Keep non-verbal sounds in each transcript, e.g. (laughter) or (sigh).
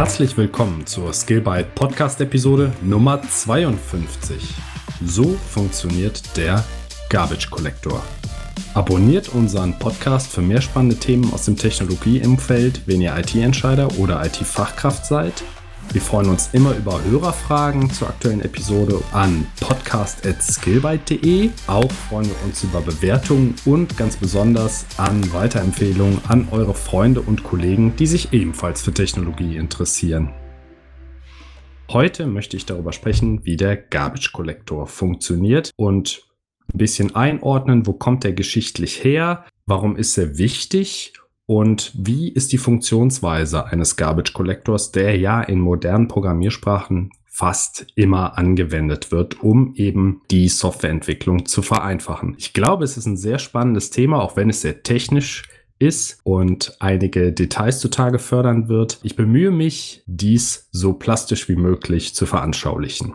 Herzlich willkommen zur Skillbyte Podcast Episode Nummer 52. So funktioniert der Garbage Collector. Abonniert unseren Podcast für mehr spannende Themen aus dem Technologieumfeld, wenn ihr IT-Entscheider oder IT-Fachkraft seid wir freuen uns immer über Hörerfragen zur aktuellen Episode an podcast.skillbyte.de. Auch freuen wir uns über Bewertungen und ganz besonders an Weiterempfehlungen an eure Freunde und Kollegen, die sich ebenfalls für Technologie interessieren. Heute möchte ich darüber sprechen, wie der Garbage Collector funktioniert und ein bisschen einordnen, wo kommt er geschichtlich her, warum ist er wichtig und wie ist die Funktionsweise eines Garbage Collectors, der ja in modernen Programmiersprachen fast immer angewendet wird, um eben die Softwareentwicklung zu vereinfachen. Ich glaube, es ist ein sehr spannendes Thema, auch wenn es sehr technisch ist und einige Details zutage fördern wird. Ich bemühe mich, dies so plastisch wie möglich zu veranschaulichen.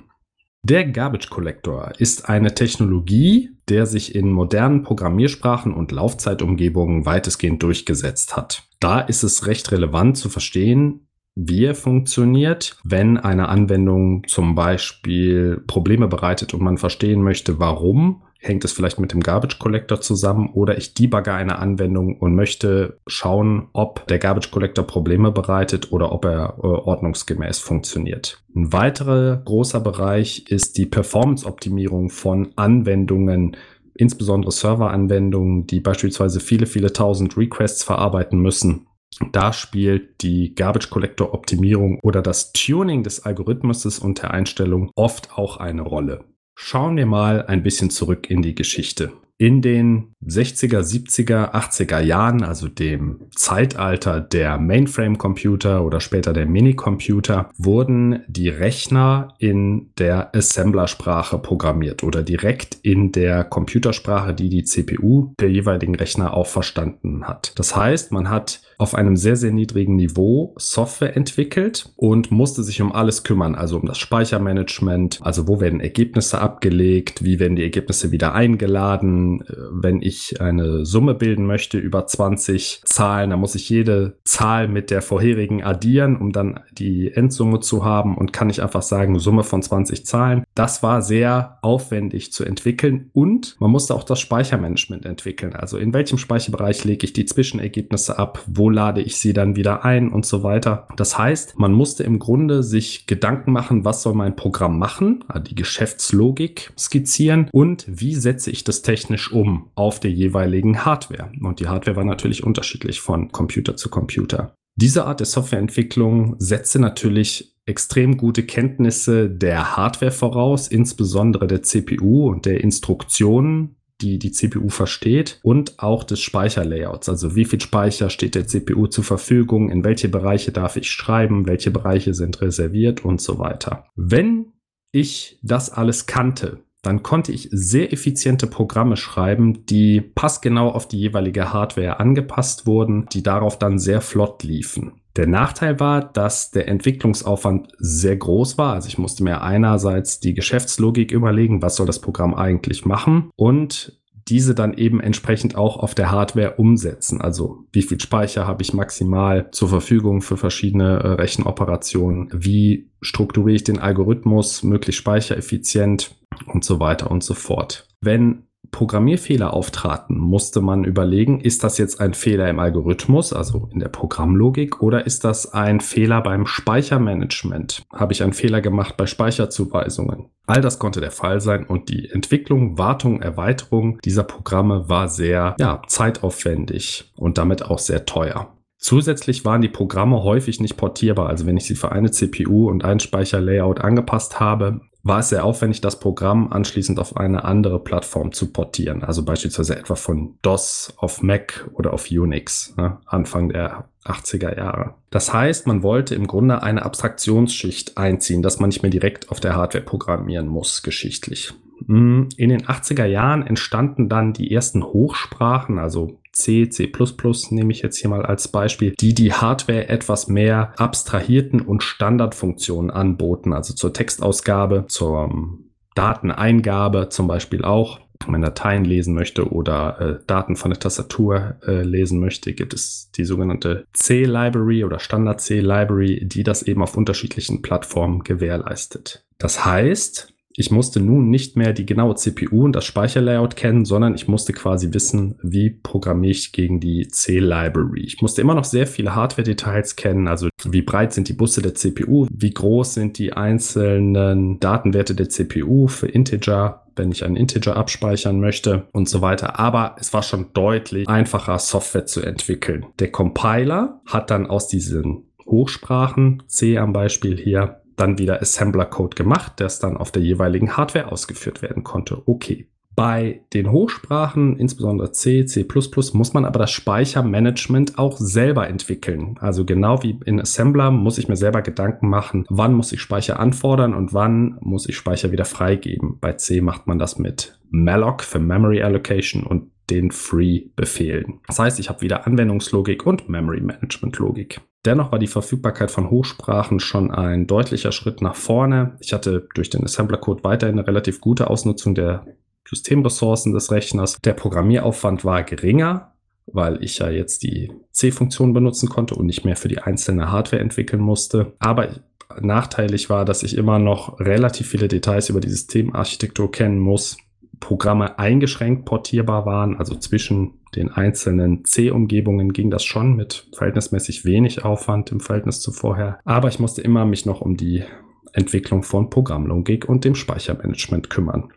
Der Garbage Collector ist eine Technologie, der sich in modernen Programmiersprachen und Laufzeitumgebungen weitestgehend durchgesetzt hat. Da ist es recht relevant zu verstehen, wie er funktioniert, wenn eine Anwendung zum Beispiel Probleme bereitet und man verstehen möchte, warum hängt es vielleicht mit dem Garbage Collector zusammen oder ich debugge eine Anwendung und möchte schauen, ob der Garbage Collector Probleme bereitet oder ob er äh, ordnungsgemäß funktioniert. Ein weiterer großer Bereich ist die Performance-Optimierung von Anwendungen, insbesondere Serveranwendungen, die beispielsweise viele, viele tausend Requests verarbeiten müssen. Da spielt die Garbage Collector Optimierung oder das Tuning des Algorithmuses und der Einstellung oft auch eine Rolle. Schauen wir mal ein bisschen zurück in die Geschichte. In den 60er, 70er, 80er Jahren, also dem Zeitalter der Mainframe-Computer oder später der Minicomputer, wurden die Rechner in der Assembler-Sprache programmiert oder direkt in der Computersprache, die die CPU der jeweiligen Rechner auch verstanden hat. Das heißt, man hat auf einem sehr, sehr niedrigen Niveau Software entwickelt und musste sich um alles kümmern, also um das Speichermanagement, also wo werden Ergebnisse abgelegt, wie werden die Ergebnisse wieder eingeladen, äh, wenn ich eine Summe bilden möchte über 20 Zahlen, dann muss ich jede Zahl mit der vorherigen addieren, um dann die Endsumme zu haben und kann ich einfach sagen, Summe von 20 Zahlen. Das war sehr aufwendig zu entwickeln und man musste auch das Speichermanagement entwickeln. Also in welchem Speicherbereich lege ich die Zwischenergebnisse ab, wo wo lade ich sie dann wieder ein und so weiter. Das heißt, man musste im Grunde sich Gedanken machen, was soll mein Programm machen, also die Geschäftslogik skizzieren und wie setze ich das technisch um auf der jeweiligen Hardware. Und die Hardware war natürlich unterschiedlich von Computer zu Computer. Diese Art der Softwareentwicklung setzte natürlich extrem gute Kenntnisse der Hardware voraus, insbesondere der CPU und der Instruktionen, die die CPU versteht und auch des Speicherlayouts. Also wie viel Speicher steht der CPU zur Verfügung, in welche Bereiche darf ich schreiben, welche Bereiche sind reserviert und so weiter. Wenn ich das alles kannte, dann konnte ich sehr effiziente Programme schreiben, die passgenau auf die jeweilige Hardware angepasst wurden, die darauf dann sehr flott liefen. Der Nachteil war, dass der Entwicklungsaufwand sehr groß war. Also ich musste mir einerseits die Geschäftslogik überlegen, was soll das Programm eigentlich machen und diese dann eben entsprechend auch auf der Hardware umsetzen. Also wie viel Speicher habe ich maximal zur Verfügung für verschiedene äh, Rechenoperationen? Wie strukturiere ich den Algorithmus möglichst speichereffizient und so weiter und so fort. Wenn Programmierfehler auftraten, musste man überlegen, ist das jetzt ein Fehler im Algorithmus, also in der Programmlogik, oder ist das ein Fehler beim Speichermanagement? Habe ich einen Fehler gemacht bei Speicherzuweisungen? All das konnte der Fall sein und die Entwicklung, Wartung, Erweiterung dieser Programme war sehr ja, zeitaufwendig und damit auch sehr teuer. Zusätzlich waren die Programme häufig nicht portierbar. Also wenn ich sie für eine CPU und ein Speicherlayout angepasst habe, war es sehr aufwendig, das Programm anschließend auf eine andere Plattform zu portieren. Also beispielsweise etwa von DOS auf Mac oder auf Unix, ne, Anfang der 80er Jahre. Das heißt, man wollte im Grunde eine Abstraktionsschicht einziehen, dass man nicht mehr direkt auf der Hardware programmieren muss, geschichtlich. Hm, in den 80er Jahren entstanden dann die ersten Hochsprachen, also C, C++ nehme ich jetzt hier mal als Beispiel, die die Hardware etwas mehr abstrahierten und Standardfunktionen anboten, also zur Textausgabe, zur Dateneingabe zum Beispiel auch. wenn man Dateien lesen möchte oder äh, Daten von der Tastatur äh, lesen möchte, gibt es die sogenannte C-Library oder Standard-C-Library, die das eben auf unterschiedlichen Plattformen gewährleistet. Das heißt, ich musste nun nicht mehr die genaue CPU und das Speicherlayout kennen, sondern ich musste quasi wissen, wie programmiere ich gegen die C-Library. Ich musste immer noch sehr viele Hardware-Details kennen, also wie breit sind die Busse der CPU, wie groß sind die einzelnen Datenwerte der CPU für Integer, wenn ich einen Integer abspeichern möchte und so weiter. Aber es war schon deutlich einfacher, Software zu entwickeln. Der Compiler hat dann aus diesen Hochsprachen, C am Beispiel hier, dann wieder Assembler-Code gemacht, es dann auf der jeweiligen Hardware ausgeführt werden konnte. Okay. Bei den Hochsprachen, insbesondere C, C++, muss man aber das Speichermanagement auch selber entwickeln. Also genau wie in Assembler muss ich mir selber Gedanken machen, wann muss ich Speicher anfordern und wann muss ich Speicher wieder freigeben. Bei C macht man das mit malloc für Memory Allocation und den Free-Befehlen. Das heißt, ich habe wieder Anwendungslogik und Memory Management Logik. Dennoch war die Verfügbarkeit von Hochsprachen schon ein deutlicher Schritt nach vorne. Ich hatte durch den Assembler-Code weiterhin eine relativ gute Ausnutzung der Systemressourcen des Rechners. Der Programmieraufwand war geringer, weil ich ja jetzt die C-Funktion benutzen konnte und nicht mehr für die einzelne Hardware entwickeln musste. Aber nachteilig war, dass ich immer noch relativ viele Details über die Systemarchitektur kennen muss Programme eingeschränkt portierbar waren, also zwischen den einzelnen C-Umgebungen ging das schon mit verhältnismäßig wenig Aufwand im Verhältnis zu vorher. Aber ich musste immer mich noch um die Entwicklung von Programmlogik und dem Speichermanagement kümmern.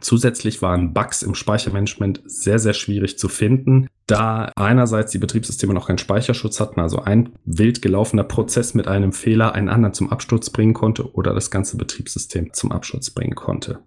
Zusätzlich waren Bugs im Speichermanagement sehr, sehr schwierig zu finden, da einerseits die Betriebssysteme noch keinen Speicherschutz hatten, also ein wild gelaufener Prozess mit einem Fehler einen anderen zum Absturz bringen konnte oder das ganze Betriebssystem zum Absturz bringen konnte.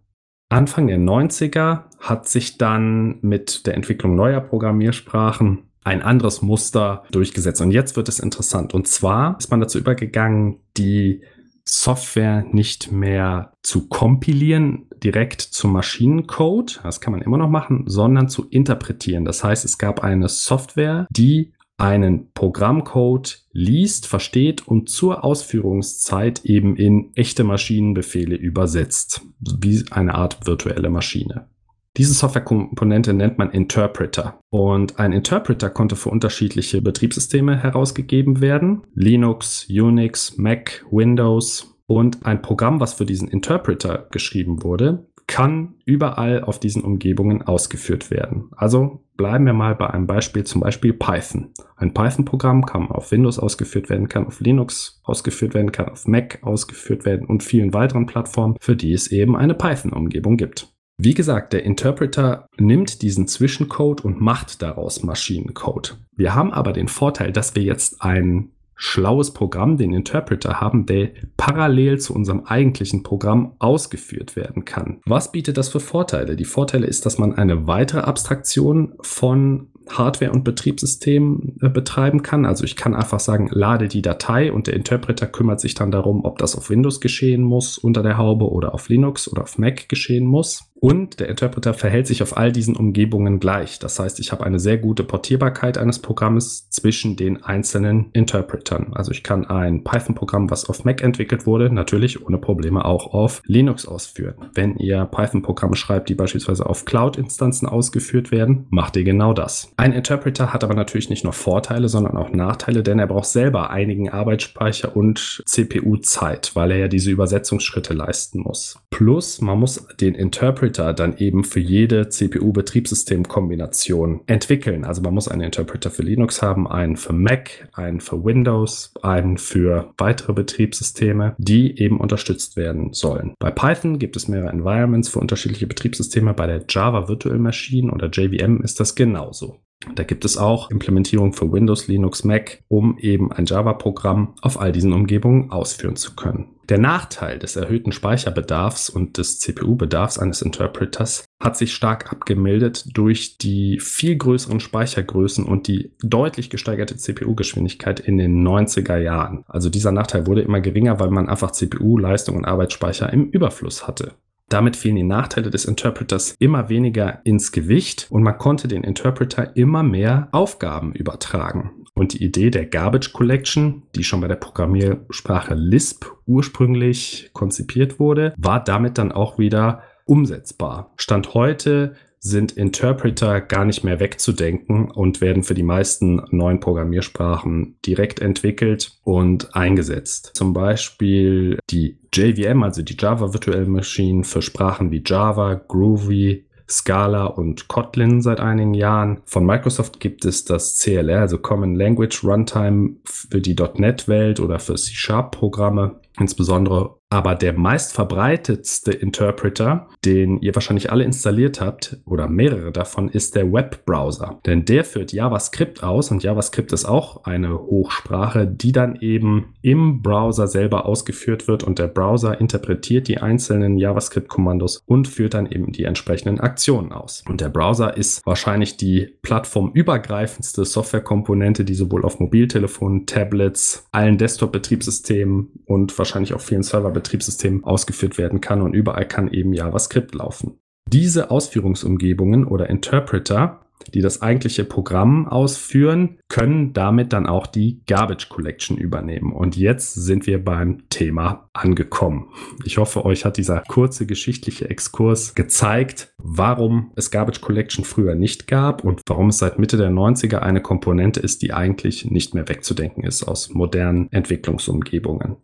Anfang der 90er hat sich dann mit der Entwicklung neuer Programmiersprachen ein anderes Muster durchgesetzt. Und jetzt wird es interessant. Und zwar ist man dazu übergegangen, die Software nicht mehr zu kompilieren direkt zum Maschinencode, das kann man immer noch machen, sondern zu interpretieren. Das heißt, es gab eine Software, die einen Programmcode liest, versteht und zur Ausführungszeit eben in echte Maschinenbefehle übersetzt, wie eine Art virtuelle Maschine. Diese Softwarekomponente nennt man Interpreter. Und ein Interpreter konnte für unterschiedliche Betriebssysteme herausgegeben werden. Linux, Unix, Mac, Windows. Und ein Programm, was für diesen Interpreter geschrieben wurde, kann überall auf diesen Umgebungen ausgeführt werden. Also bleiben wir mal bei einem Beispiel, zum Beispiel Python. Ein Python-Programm kann auf Windows ausgeführt werden, kann auf Linux ausgeführt werden, kann auf Mac ausgeführt werden und vielen weiteren Plattformen, für die es eben eine Python-Umgebung gibt. Wie gesagt, der Interpreter nimmt diesen Zwischencode und macht daraus Maschinencode. Wir haben aber den Vorteil, dass wir jetzt einen schlaues Programm, den Interpreter haben, der parallel zu unserem eigentlichen Programm ausgeführt werden kann. Was bietet das für Vorteile? Die Vorteile ist, dass man eine weitere Abstraktion von Hardware und Betriebssystem äh, betreiben kann. Also ich kann einfach sagen, lade die Datei und der Interpreter kümmert sich dann darum, ob das auf Windows geschehen muss unter der Haube oder auf Linux oder auf Mac geschehen muss. Und der Interpreter verhält sich auf all diesen Umgebungen gleich. Das heißt, ich habe eine sehr gute Portierbarkeit eines Programmes zwischen den einzelnen Interpretern. Also ich kann ein Python-Programm, was auf Mac entwickelt wurde, natürlich ohne Probleme auch auf Linux ausführen. Wenn ihr Python-Programme schreibt, die beispielsweise auf Cloud-Instanzen ausgeführt werden, macht ihr genau das. Ein Interpreter hat aber natürlich nicht nur Vorteile, sondern auch Nachteile, denn er braucht selber einigen Arbeitsspeicher und CPU-Zeit, weil er ja diese Übersetzungsschritte leisten muss. Plus, man muss den Interpreter dann eben für jede CPU-Betriebssystem-Kombination entwickeln. Also man muss einen Interpreter für Linux haben, einen für Mac, einen für Windows, einen für weitere Betriebssysteme, die eben unterstützt werden sollen. Bei Python gibt es mehrere Environments für unterschiedliche Betriebssysteme. Bei der Java Virtual Machine oder JVM ist das genauso. Da gibt es auch Implementierung für Windows, Linux, Mac, um eben ein Java-Programm auf all diesen Umgebungen ausführen zu können. Der Nachteil des erhöhten Speicherbedarfs und des CPU-Bedarfs eines Interpreters hat sich stark abgemildert durch die viel größeren Speichergrößen und die deutlich gesteigerte CPU-Geschwindigkeit in den 90er Jahren. Also dieser Nachteil wurde immer geringer, weil man einfach CPU, Leistung und Arbeitsspeicher im Überfluss hatte. Damit fielen die Nachteile des Interpreters immer weniger ins Gewicht und man konnte den Interpreter immer mehr Aufgaben übertragen. Und die Idee der Garbage Collection, die schon bei der Programmiersprache Lisp ursprünglich konzipiert wurde, war damit dann auch wieder umsetzbar. Stand heute sind Interpreter gar nicht mehr wegzudenken und werden für die meisten neuen Programmiersprachen direkt entwickelt und eingesetzt. Zum Beispiel die JVM, also die Java Virtual Machine für Sprachen wie Java, Groovy, Scala und Kotlin seit einigen Jahren. Von Microsoft gibt es das CLR, also Common Language Runtime für die .NET-Welt oder für C-Sharp-Programme. Insbesondere aber der meistverbreitetste Interpreter, den ihr wahrscheinlich alle installiert habt, oder mehrere davon, ist der Webbrowser. Denn der führt JavaScript aus und JavaScript ist auch eine Hochsprache, die dann eben im Browser selber ausgeführt wird und der Browser interpretiert die einzelnen JavaScript-Kommandos und führt dann eben die entsprechenden Aktionen aus. Und der Browser ist wahrscheinlich die plattformübergreifendste Softwarekomponente, die sowohl auf Mobiltelefonen, Tablets, allen Desktop-Betriebssystemen und wahrscheinlich auf vielen Serverbetriebssystemen ausgeführt werden kann und überall kann eben JavaScript laufen. Diese Ausführungsumgebungen oder Interpreter, die das eigentliche Programm ausführen, können damit dann auch die Garbage Collection übernehmen. Und jetzt sind wir beim Thema angekommen. Ich hoffe, euch hat dieser kurze geschichtliche Exkurs gezeigt, warum es Garbage Collection früher nicht gab und warum es seit Mitte der 90er eine Komponente ist, die eigentlich nicht mehr wegzudenken ist aus modernen Entwicklungsumgebungen.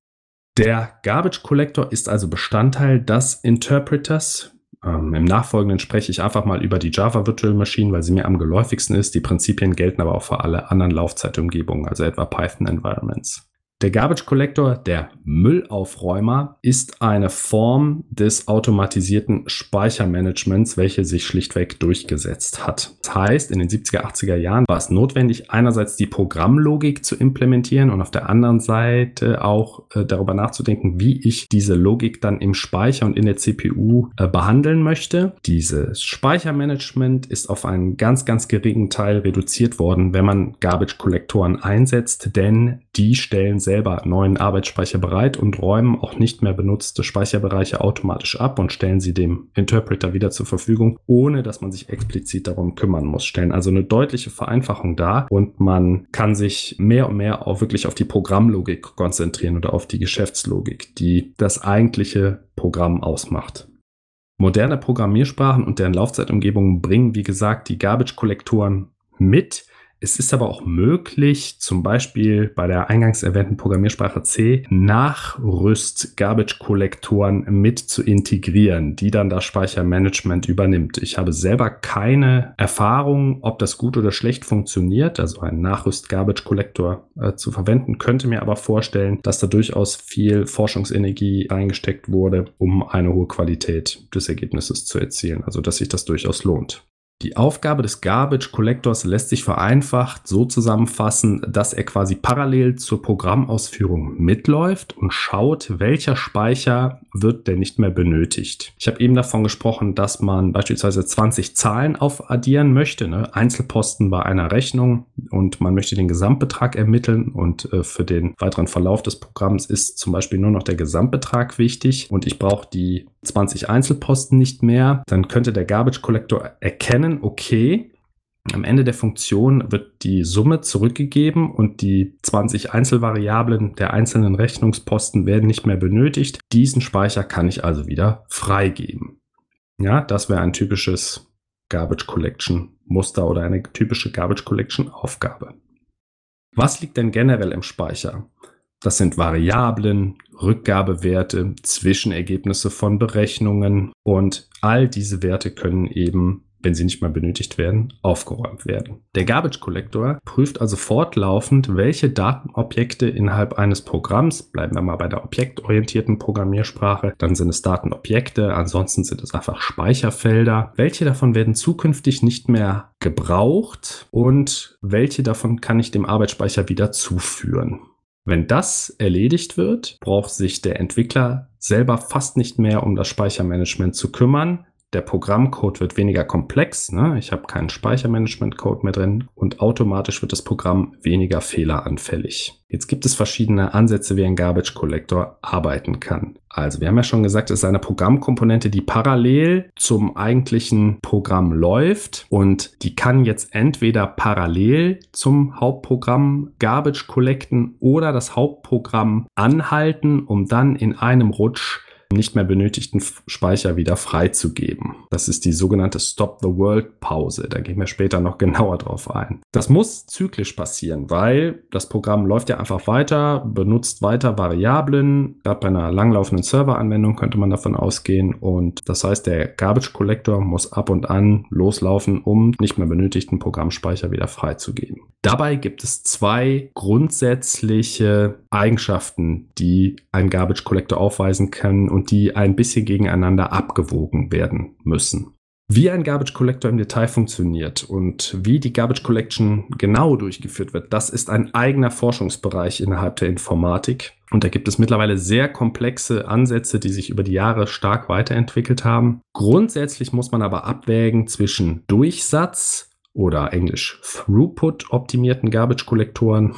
Der Garbage Collector ist also Bestandteil des Interpreters. Ähm, Im Nachfolgenden spreche ich einfach mal über die Java Virtual Machine, weil sie mir am geläufigsten ist. Die Prinzipien gelten aber auch für alle anderen Laufzeitumgebungen, also etwa Python Environments. Der Garbage Collector, der Müllaufräumer, ist eine Form des automatisierten Speichermanagements, welche sich schlichtweg durchgesetzt hat. Das heißt, in den 70er, 80er Jahren war es notwendig, einerseits die Programmlogik zu implementieren und auf der anderen Seite auch äh, darüber nachzudenken, wie ich diese Logik dann im Speicher und in der CPU äh, behandeln möchte. Dieses Speichermanagement ist auf einen ganz, ganz geringen Teil reduziert worden, wenn man Garbage Kollektoren einsetzt, denn die stellen selber neuen Arbeitsspeicher bereit und räumen auch nicht mehr benutzte Speicherbereiche automatisch ab und stellen sie dem Interpreter wieder zur Verfügung, ohne dass man sich explizit darum kümmern muss. Stellen also eine deutliche Vereinfachung dar und man kann sich mehr und mehr auch wirklich auf die Programmlogik konzentrieren oder auf die Geschäftslogik, die das eigentliche Programm ausmacht. Moderne Programmiersprachen und deren Laufzeitumgebungen bringen, wie gesagt, die Garbage-Kollektoren mit, es ist aber auch möglich, zum Beispiel bei der eingangs erwähnten Programmiersprache C, Nachrüst-Garbage-Kollektoren mit zu integrieren, die dann das Speichermanagement übernimmt. Ich habe selber keine Erfahrung, ob das gut oder schlecht funktioniert, also einen Nachrüst-Garbage-Kollektor äh, zu verwenden, könnte mir aber vorstellen, dass da durchaus viel Forschungsenergie reingesteckt wurde, um eine hohe Qualität des Ergebnisses zu erzielen. Also, dass sich das durchaus lohnt. Die Aufgabe des Garbage Collectors lässt sich vereinfacht so zusammenfassen, dass er quasi parallel zur Programmausführung mitläuft und schaut, welcher Speicher wird denn nicht mehr benötigt. Ich habe eben davon gesprochen, dass man beispielsweise 20 Zahlen aufaddieren möchte, ne? Einzelposten bei einer Rechnung und man möchte den Gesamtbetrag ermitteln und äh, für den weiteren Verlauf des Programms ist zum Beispiel nur noch der Gesamtbetrag wichtig und ich brauche die 20 Einzelposten nicht mehr, dann könnte der Garbage Collector erkennen, okay, am Ende der Funktion wird die Summe zurückgegeben und die 20 Einzelvariablen der einzelnen Rechnungsposten werden nicht mehr benötigt. Diesen Speicher kann ich also wieder freigeben. Ja, das wäre ein typisches Garbage Collection Muster oder eine typische Garbage Collection Aufgabe. Was liegt denn generell im Speicher? Das sind Variablen, Rückgabewerte, Zwischenergebnisse von Berechnungen und all diese Werte können eben wenn sie nicht mehr benötigt werden, aufgeräumt werden. Der Garbage Collector prüft also fortlaufend, welche Datenobjekte innerhalb eines Programms, bleiben wir mal bei der objektorientierten Programmiersprache, dann sind es Datenobjekte, ansonsten sind es einfach Speicherfelder, welche davon werden zukünftig nicht mehr gebraucht und welche davon kann ich dem Arbeitsspeicher wieder zuführen. Wenn das erledigt wird, braucht sich der Entwickler selber fast nicht mehr um das Speichermanagement zu kümmern, der Programmcode wird weniger komplex. Ne? Ich habe keinen Speichermanagement-Code mehr drin und automatisch wird das Programm weniger fehleranfällig. Jetzt gibt es verschiedene Ansätze, wie ein Garbage Collector arbeiten kann. Also wir haben ja schon gesagt, es ist eine Programmkomponente, die parallel zum eigentlichen Programm läuft und die kann jetzt entweder parallel zum Hauptprogramm Garbage collecten oder das Hauptprogramm anhalten, um dann in einem Rutsch nicht mehr benötigten Speicher wieder freizugeben. Das ist die sogenannte Stop the World Pause. Da gehen wir später noch (laughs) genauer drauf ein. Das muss zyklisch passieren, weil das Programm läuft ja einfach weiter, benutzt weiter Variablen. Gerade bei einer langlaufenden Serveranwendung könnte man davon ausgehen. Und das heißt, der Garbage Collector muss ab und an loslaufen, um nicht mehr benötigten Programmspeicher wieder freizugeben. Dabei gibt es zwei grundsätzliche Eigenschaften, die ein Garbage Collector aufweisen kann und die ein bisschen gegeneinander abgewogen werden müssen. Wie ein Garbage Collector im Detail funktioniert und wie die Garbage Collection genau durchgeführt wird, das ist ein eigener Forschungsbereich innerhalb der Informatik. Und da gibt es mittlerweile sehr komplexe Ansätze, die sich über die Jahre stark weiterentwickelt haben. Grundsätzlich muss man aber abwägen zwischen Durchsatz oder englisch Throughput optimierten Garbage-Kollektoren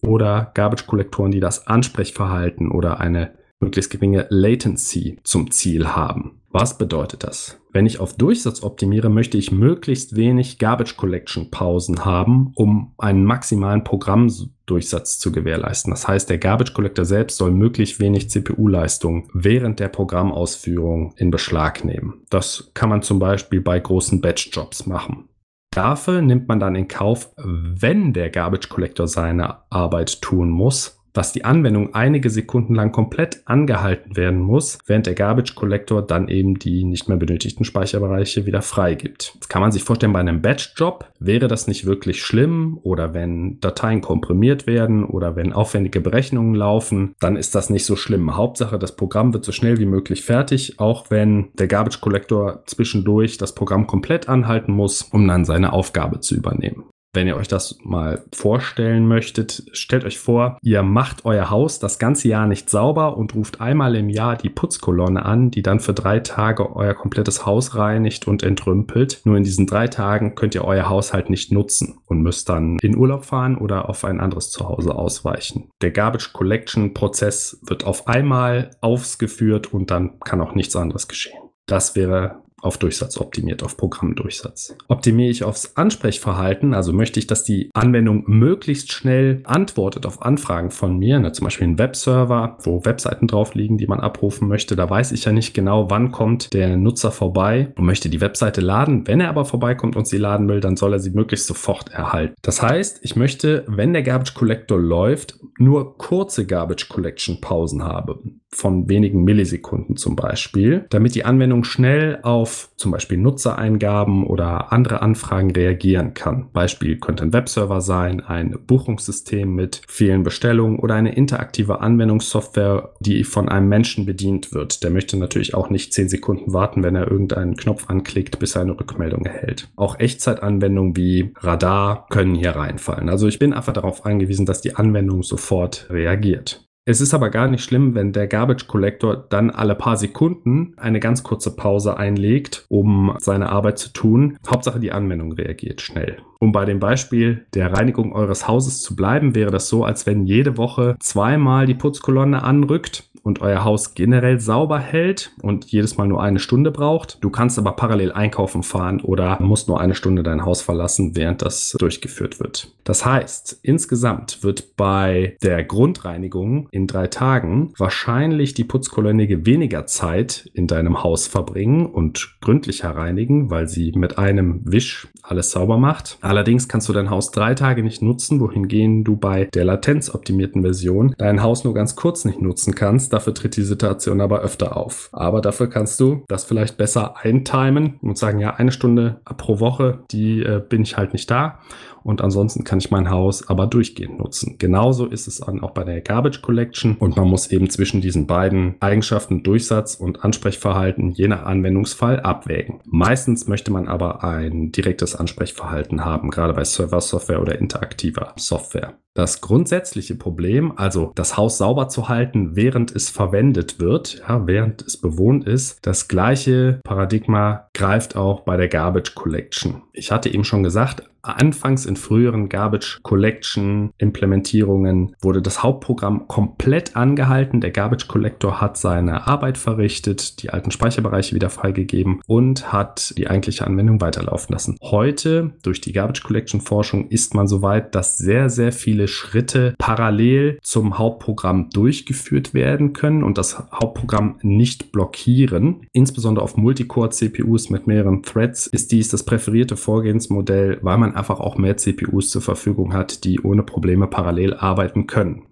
oder Garbage-Kollektoren, die das Ansprechverhalten oder eine möglichst geringe Latency zum Ziel haben. Was bedeutet das? Wenn ich auf Durchsatz optimiere, möchte ich möglichst wenig Garbage Collection Pausen haben, um einen maximalen Programmdurchsatz zu gewährleisten. Das heißt, der Garbage Collector selbst soll möglichst wenig CPU-Leistung während der Programmausführung in Beschlag nehmen. Das kann man zum Beispiel bei großen Batch-Jobs machen. Dafür nimmt man dann in Kauf, wenn der Garbage Collector seine Arbeit tun muss, dass die Anwendung einige Sekunden lang komplett angehalten werden muss, während der Garbage Collector dann eben die nicht mehr benötigten Speicherbereiche wieder freigibt. Das kann man sich vorstellen, bei einem Batch-Job wäre das nicht wirklich schlimm oder wenn Dateien komprimiert werden oder wenn aufwendige Berechnungen laufen, dann ist das nicht so schlimm. Hauptsache, das Programm wird so schnell wie möglich fertig, auch wenn der Garbage Collector zwischendurch das Programm komplett anhalten muss, um dann seine Aufgabe zu übernehmen. Wenn ihr euch das mal vorstellen möchtet, stellt euch vor, ihr macht euer Haus das ganze Jahr nicht sauber und ruft einmal im Jahr die Putzkolonne an, die dann für drei Tage euer komplettes Haus reinigt und entrümpelt. Nur in diesen drei Tagen könnt ihr euer Haus halt nicht nutzen und müsst dann in Urlaub fahren oder auf ein anderes Zuhause ausweichen. Der Garbage Collection Prozess wird auf einmal ausgeführt und dann kann auch nichts anderes geschehen. Das wäre auf Durchsatz optimiert, auf Programmdurchsatz. Optimiere ich aufs Ansprechverhalten, also möchte ich, dass die Anwendung möglichst schnell antwortet auf Anfragen von mir, ne, zum Beispiel ein Webserver, wo Webseiten drauf liegen, die man abrufen möchte. Da weiß ich ja nicht genau, wann kommt der Nutzer vorbei und möchte die Webseite laden. Wenn er aber vorbeikommt und sie laden will, dann soll er sie möglichst sofort erhalten. Das heißt, ich möchte, wenn der Garbage Collector läuft, nur kurze Garbage Collection Pausen haben von wenigen Millisekunden zum Beispiel, damit die Anwendung schnell auf zum Beispiel Nutzereingaben oder andere Anfragen reagieren kann. Beispiel könnte ein Webserver sein, ein Buchungssystem mit vielen Bestellungen oder eine interaktive Anwendungssoftware, die von einem Menschen bedient wird. Der möchte natürlich auch nicht zehn Sekunden warten, wenn er irgendeinen Knopf anklickt, bis er eine Rückmeldung erhält. Auch Echtzeitanwendungen wie Radar können hier reinfallen. Also ich bin einfach darauf angewiesen, dass die Anwendung sofort reagiert. Es ist aber gar nicht schlimm, wenn der Garbage Collector dann alle paar Sekunden eine ganz kurze Pause einlegt, um seine Arbeit zu tun. Hauptsache die Anwendung reagiert schnell. Um bei dem Beispiel der Reinigung eures Hauses zu bleiben, wäre das so, als wenn jede Woche zweimal die Putzkolonne anrückt und euer Haus generell sauber hält und jedes Mal nur eine Stunde braucht. Du kannst aber parallel einkaufen fahren oder musst nur eine Stunde dein Haus verlassen, während das durchgeführt wird. Das heißt, insgesamt wird bei der Grundreinigung in drei Tagen wahrscheinlich die Putzkolonne weniger Zeit in deinem Haus verbringen und gründlicher reinigen, weil sie mit einem Wisch alles sauber macht. Allerdings kannst du dein Haus drei Tage nicht nutzen, wohingegen du bei der latenzoptimierten Version dein Haus nur ganz kurz nicht nutzen kannst, Dafür tritt die Situation aber öfter auf. Aber dafür kannst du das vielleicht besser eintimen und sagen, ja, eine Stunde pro Woche, die äh, bin ich halt nicht da und ansonsten kann ich mein Haus aber durchgehend nutzen. Genauso ist es dann auch bei der Garbage Collection und man muss eben zwischen diesen beiden Eigenschaften Durchsatz und Ansprechverhalten je nach Anwendungsfall abwägen. Meistens möchte man aber ein direktes Ansprechverhalten haben, gerade bei Server-Software oder interaktiver Software. Das grundsätzliche Problem, also das Haus sauber zu halten, während es verwendet wird, ja, während es bewohnt ist, das gleiche Paradigma greift auch bei der Garbage Collection. Ich hatte eben schon gesagt, Anfangs in früheren Garbage Collection Implementierungen wurde das Hauptprogramm komplett angehalten. Der Garbage Collector hat seine Arbeit verrichtet, die alten Speicherbereiche wieder freigegeben und hat die eigentliche Anwendung weiterlaufen lassen. Heute durch die Garbage Collection Forschung ist man so weit, dass sehr, sehr viele viele Schritte parallel zum Hauptprogramm durchgeführt werden können und das Hauptprogramm nicht blockieren. Insbesondere auf Multicore-CPUs mit mehreren Threads ist dies das präferierte Vorgehensmodell, weil man einfach auch mehr CPUs zur Verfügung hat, die ohne Probleme parallel arbeiten können.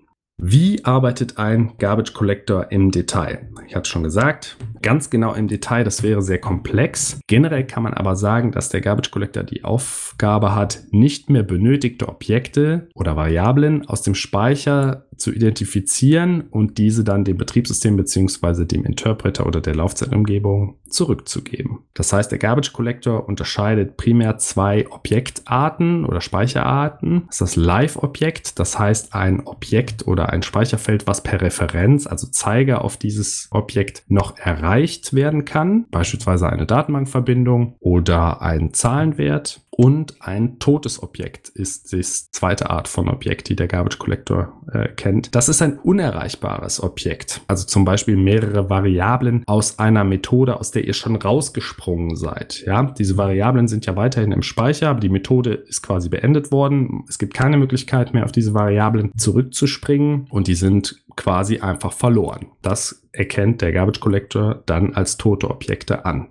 Wie arbeitet ein Garbage Collector im Detail? Ich hatte schon gesagt, ganz genau im Detail, das wäre sehr komplex. Generell kann man aber sagen, dass der Garbage Collector die Aufgabe hat, nicht mehr benötigte Objekte oder Variablen aus dem Speicher zu identifizieren und diese dann dem Betriebssystem bzw. dem Interpreter oder der Laufzeitumgebung zurückzugeben. Das heißt, der Garbage Collector unterscheidet primär zwei Objektarten oder Speicherarten. Das ist das Live-Objekt, das heißt ein Objekt oder ein Speicherfeld, was per Referenz, also Zeiger auf dieses Objekt noch erreicht werden kann, beispielsweise eine Datenbankverbindung oder ein Zahlenwert. Und ein totes Objekt ist die zweite Art von Objekt, die der Garbage Collector äh, kennt. Das ist ein unerreichbares Objekt. Also zum Beispiel mehrere Variablen aus einer Methode, aus der ihr schon rausgesprungen seid. Ja, diese Variablen sind ja weiterhin im Speicher, aber die Methode ist quasi beendet worden. Es gibt keine Möglichkeit mehr, auf diese Variablen zurückzuspringen und die sind quasi einfach verloren. Das erkennt der Garbage Collector dann als tote Objekte an.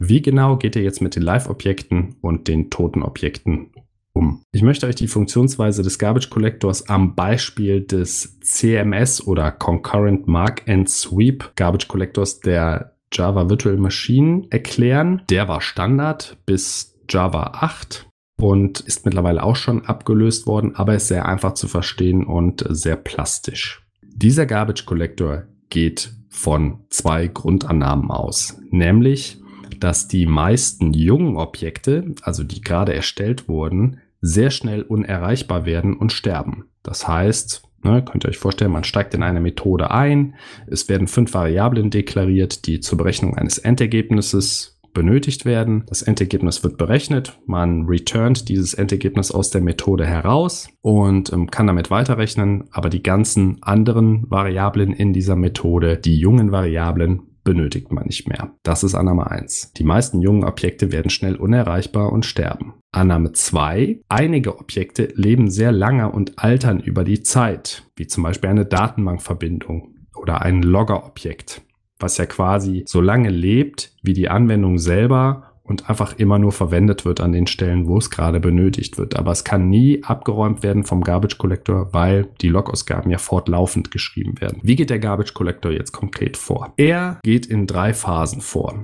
Wie genau geht ihr jetzt mit den Live-Objekten und den toten Objekten um? Ich möchte euch die Funktionsweise des Garbage Collectors am Beispiel des CMS oder Concurrent Mark and Sweep Garbage Collectors der Java Virtual Machine erklären. Der war Standard bis Java 8 und ist mittlerweile auch schon abgelöst worden, aber ist sehr einfach zu verstehen und sehr plastisch. Dieser Garbage Collector geht von zwei Grundannahmen aus, nämlich dass die meisten jungen Objekte, also die gerade erstellt wurden, sehr schnell unerreichbar werden und sterben. Das heißt, ne, könnt ihr euch vorstellen, man steigt in eine Methode ein, es werden fünf Variablen deklariert, die zur Berechnung eines Endergebnisses benötigt werden. Das Endergebnis wird berechnet. Man returnt dieses Endergebnis aus der Methode heraus und ähm, kann damit weiterrechnen. Aber die ganzen anderen Variablen in dieser Methode, die jungen Variablen, benötigt man nicht mehr. Das ist Annahme 1. Die meisten jungen Objekte werden schnell unerreichbar und sterben. Annahme 2. Einige Objekte leben sehr lange und altern über die Zeit, wie zum Beispiel eine Datenbankverbindung oder ein Logger-Objekt, was ja quasi so lange lebt wie die Anwendung selber und einfach immer nur verwendet wird an den Stellen, wo es gerade benötigt wird. Aber es kann nie abgeräumt werden vom Garbage Collector, weil die Logausgaben ja fortlaufend geschrieben werden. Wie geht der Garbage Collector jetzt konkret vor? Er geht in drei Phasen vor.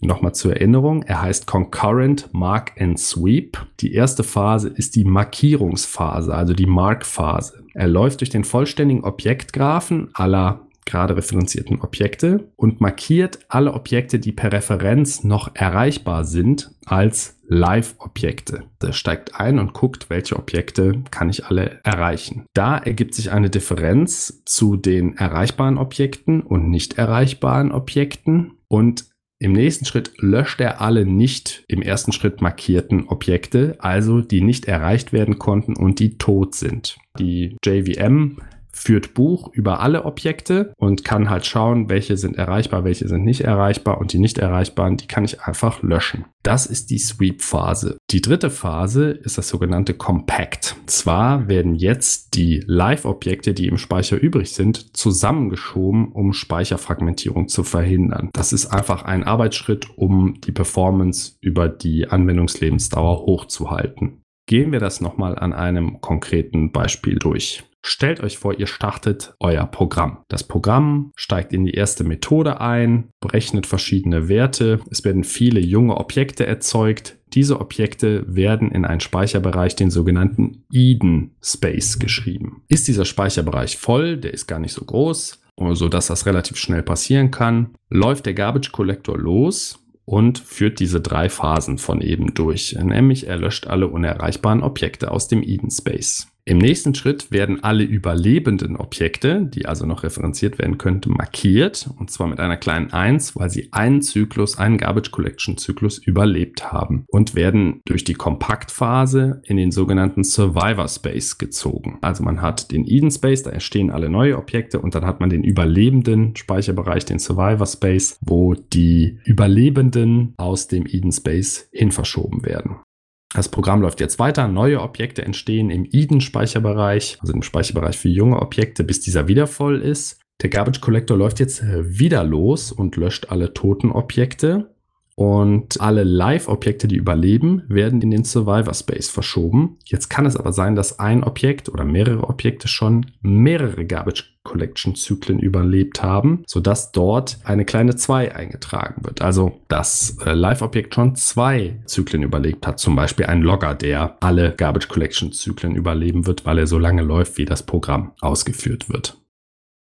Nochmal zur Erinnerung, er heißt Concurrent Mark and Sweep. Die erste Phase ist die Markierungsphase, also die Mark-Phase. Er läuft durch den vollständigen Objektgraphen aller gerade referenzierten Objekte und markiert alle Objekte, die per Referenz noch erreichbar sind, als Live-Objekte. Er steigt ein und guckt, welche Objekte kann ich alle erreichen. Da ergibt sich eine Differenz zu den erreichbaren Objekten und nicht erreichbaren Objekten und im nächsten Schritt löscht er alle nicht im ersten Schritt markierten Objekte, also die nicht erreicht werden konnten und die tot sind. Die JVM führt Buch über alle Objekte und kann halt schauen, welche sind erreichbar, welche sind nicht erreichbar und die nicht erreichbaren, die kann ich einfach löschen. Das ist die Sweep-Phase. Die dritte Phase ist das sogenannte Compact. Zwar werden jetzt die Live-Objekte, die im Speicher übrig sind, zusammengeschoben, um Speicherfragmentierung zu verhindern. Das ist einfach ein Arbeitsschritt, um die Performance über die Anwendungslebensdauer hochzuhalten. Gehen wir das nochmal an einem konkreten Beispiel durch. Stellt euch vor, ihr startet euer Programm. Das Programm steigt in die erste Methode ein, berechnet verschiedene Werte. Es werden viele junge Objekte erzeugt. Diese Objekte werden in einen Speicherbereich, den sogenannten Eden Space, geschrieben. Ist dieser Speicherbereich voll, der ist gar nicht so groß, so dass das relativ schnell passieren kann, läuft der Garbage Collector los und führt diese drei Phasen von eben durch, nämlich er löscht alle unerreichbaren Objekte aus dem Eden Space. Im nächsten Schritt werden alle überlebenden Objekte, die also noch referenziert werden könnten, markiert. Und zwar mit einer kleinen 1, weil sie einen Zyklus, einen Garbage Collection Zyklus überlebt haben und werden durch die Kompaktphase in den sogenannten Survivor Space gezogen. Also man hat den Eden Space, da entstehen alle neue Objekte und dann hat man den überlebenden Speicherbereich, den Survivor Space, wo die Überlebenden aus dem Eden Space hin verschoben werden. Das Programm läuft jetzt weiter, neue Objekte entstehen im Eden-Speicherbereich, also im Speicherbereich für junge Objekte, bis dieser wieder voll ist. Der Garbage Collector läuft jetzt wieder los und löscht alle toten Objekte. Und alle Live-Objekte, die überleben, werden in den Survivor Space verschoben. Jetzt kann es aber sein, dass ein Objekt oder mehrere Objekte schon mehrere Garbage Collection Zyklen überlebt haben, sodass dort eine kleine 2 eingetragen wird. Also das äh, Live-Objekt schon zwei Zyklen überlebt hat. Zum Beispiel ein Logger, der alle Garbage Collection Zyklen überleben wird, weil er so lange läuft, wie das Programm ausgeführt wird.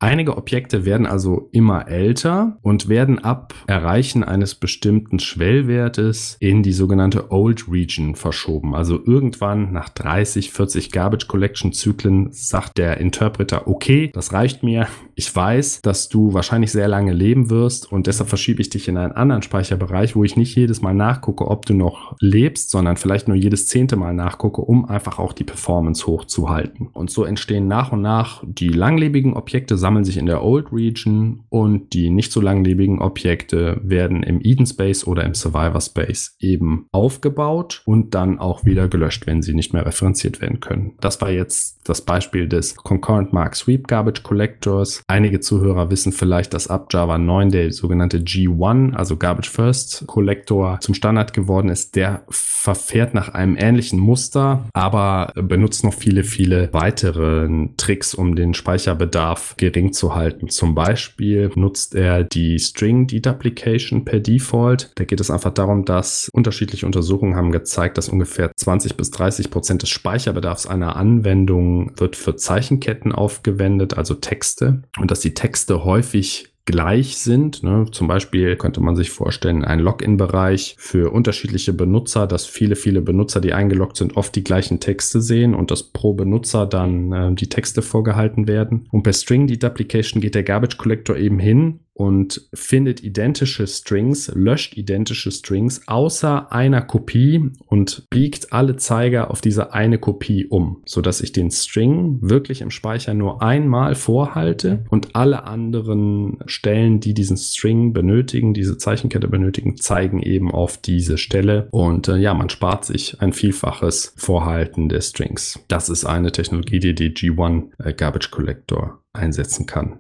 Einige Objekte werden also immer älter und werden ab Erreichen eines bestimmten Schwellwertes in die sogenannte Old Region verschoben. Also irgendwann nach 30, 40 Garbage Collection Zyklen sagt der Interpreter, okay, das reicht mir. Ich weiß, dass du wahrscheinlich sehr lange leben wirst und deshalb verschiebe ich dich in einen anderen Speicherbereich, wo ich nicht jedes Mal nachgucke, ob du noch lebst, sondern vielleicht nur jedes zehnte Mal nachgucke, um einfach auch die Performance hochzuhalten. Und so entstehen nach und nach die langlebigen Objekte, sich in der Old Region und die nicht so langlebigen Objekte werden im Eden Space oder im Survivor Space eben aufgebaut und dann auch wieder gelöscht, wenn sie nicht mehr referenziert werden können. Das war jetzt das Beispiel des Concurrent Mark Sweep Garbage Collectors. Einige Zuhörer wissen vielleicht, dass ab Java 9 der sogenannte G1, also Garbage First Collector zum Standard geworden ist. Der verfährt nach einem ähnlichen Muster, aber benutzt noch viele, viele weitere Tricks, um den Speicherbedarf gering gering zu halten. Zum Beispiel nutzt er die String Deduplication per Default. Da geht es einfach darum, dass unterschiedliche Untersuchungen haben gezeigt, dass ungefähr 20 bis 30 Prozent des Speicherbedarfs einer Anwendung wird für Zeichenketten aufgewendet, also Texte. Und dass die Texte häufig gleich sind. Ne? Zum Beispiel könnte man sich vorstellen, ein Login-Bereich für unterschiedliche Benutzer, dass viele, viele Benutzer, die eingeloggt sind, oft die gleichen Texte sehen und dass pro Benutzer dann äh, die Texte vorgehalten werden. Und per String Deduplication geht der Garbage Collector eben hin und findet identische Strings, löscht identische Strings außer einer Kopie und biegt alle Zeiger auf diese eine Kopie um, so dass ich den String wirklich im Speicher nur einmal vorhalte und alle anderen Stellen, die diesen String benötigen, diese Zeichenkette benötigen, zeigen eben auf diese Stelle und äh, ja, man spart sich ein vielfaches Vorhalten der Strings. Das ist eine Technologie, die die G1 äh, Garbage Collector einsetzen kann.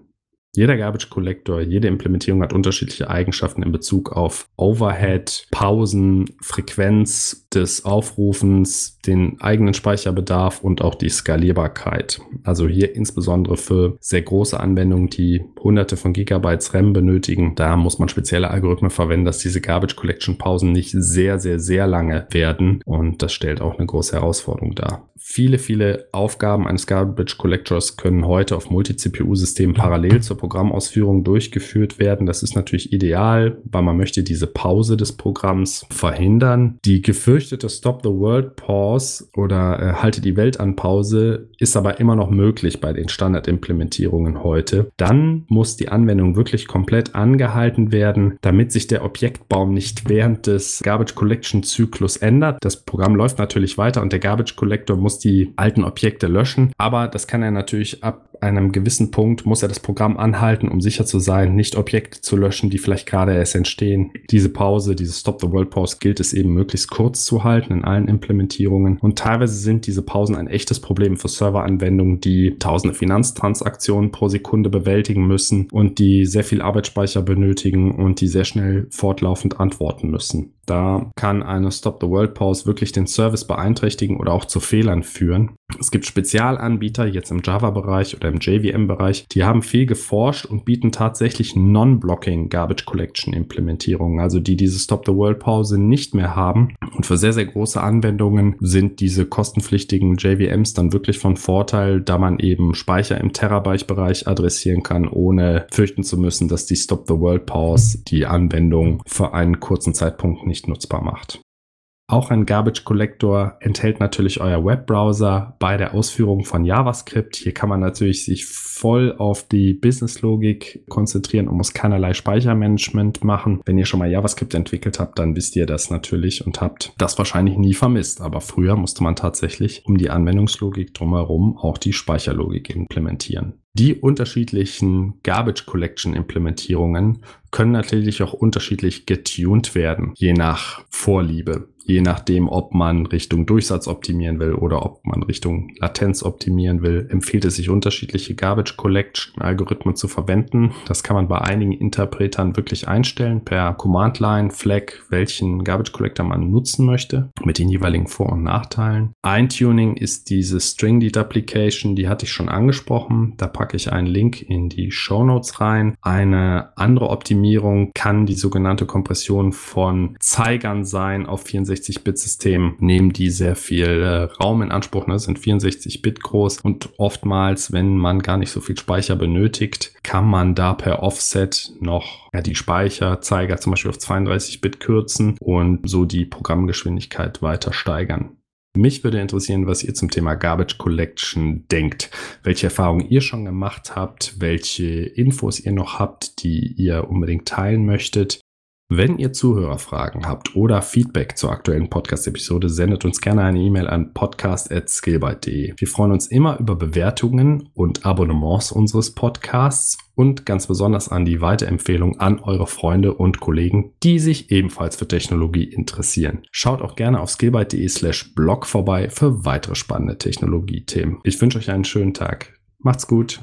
Jeder Garbage Collector, jede Implementierung hat unterschiedliche Eigenschaften in Bezug auf Overhead, Pausen, Frequenz des Aufrufens, den eigenen Speicherbedarf und auch die Skalierbarkeit. Also hier insbesondere für sehr große Anwendungen, die hunderte von Gigabytes RAM benötigen, da muss man spezielle Algorithmen verwenden, dass diese Garbage Collection Pausen nicht sehr, sehr, sehr lange werden. Und das stellt auch eine große Herausforderung dar. Viele, viele Aufgaben eines Garbage Collectors können heute auf Multi-CPU-Systemen parallel zur Programmausführung durchgeführt werden. Das ist natürlich ideal, weil man möchte diese Pause des Programms verhindern. Die gefürchtete Stop the World Pause oder äh, Halte die Welt an Pause ist aber immer noch möglich bei den Standardimplementierungen heute. Dann muss die Anwendung wirklich komplett angehalten werden, damit sich der Objektbaum nicht während des Garbage Collection Zyklus ändert. Das Programm läuft natürlich weiter und der Garbage Collector muss die alten Objekte löschen, aber das kann er natürlich ab einem gewissen Punkt muss er das Programm anhalten, um sicher zu sein, nicht Objekte zu löschen, die vielleicht gerade erst entstehen. Diese Pause, diese Stop the World Pause gilt es eben möglichst kurz zu halten in allen Implementierungen. Und teilweise sind diese Pausen ein echtes Problem für Serveranwendungen, die tausende Finanztransaktionen pro Sekunde bewältigen müssen und die sehr viel Arbeitsspeicher benötigen und die sehr schnell fortlaufend antworten müssen. Da kann eine Stop the World Pause wirklich den Service beeinträchtigen oder auch zu Fehlern führen. Es gibt Spezialanbieter jetzt im Java-Bereich oder im JVM-Bereich, die haben viel geforscht und bieten tatsächlich Non-Blocking Garbage Collection Implementierungen, also die diese Stop the World Pause nicht mehr haben. Und für sehr, sehr große Anwendungen sind diese kostenpflichtigen JVMs dann wirklich von Vorteil, da man eben Speicher im Terabyte-Bereich adressieren kann, ohne fürchten zu müssen, dass die Stop the World Pause die Anwendung für einen kurzen Zeitpunkt nicht nutzbar macht. Auch ein Garbage Collector enthält natürlich euer Webbrowser bei der Ausführung von JavaScript. Hier kann man natürlich sich voll auf die Businesslogik konzentrieren und muss keinerlei Speichermanagement machen. Wenn ihr schon mal JavaScript entwickelt habt, dann wisst ihr das natürlich und habt das wahrscheinlich nie vermisst. Aber früher musste man tatsächlich um die Anwendungslogik drumherum auch die Speicherlogik implementieren. Die unterschiedlichen Garbage Collection Implementierungen können natürlich auch unterschiedlich getuned werden, je nach Vorliebe. Je nachdem, ob man Richtung Durchsatz optimieren will oder ob man Richtung Latenz optimieren will, empfiehlt es sich unterschiedliche Garbage Collection Algorithmen zu verwenden. Das kann man bei einigen Interpretern wirklich einstellen per Command Line, Flag, welchen Garbage Collector man nutzen möchte, mit den jeweiligen Vor- und Nachteilen. Eintuning ist diese String Deduplication, die hatte ich schon angesprochen. Da packe ich einen Link in die Show Notes rein. Eine andere Optimierung kann die sogenannte Kompression von Zeigern sein auf 64 64-Bit-Systemen nehmen die sehr viel äh, Raum in Anspruch, ne, sind 64-Bit groß und oftmals, wenn man gar nicht so viel Speicher benötigt, kann man da per Offset noch ja, die Speicherzeiger zum Beispiel auf 32-Bit kürzen und so die Programmgeschwindigkeit weiter steigern. Mich würde interessieren, was ihr zum Thema Garbage Collection denkt, welche Erfahrungen ihr schon gemacht habt, welche Infos ihr noch habt, die ihr unbedingt teilen möchtet. Wenn ihr Zuhörerfragen habt oder Feedback zur aktuellen Podcast-Episode, sendet uns gerne eine E-Mail an podcast.skillbyte.de. Wir freuen uns immer über Bewertungen und Abonnements unseres Podcasts und ganz besonders an die Weiterempfehlung an eure Freunde und Kollegen, die sich ebenfalls für Technologie interessieren. Schaut auch gerne auf skillbyte.de slash blog vorbei für weitere spannende Technologie-Themen. Ich wünsche euch einen schönen Tag. Macht's gut.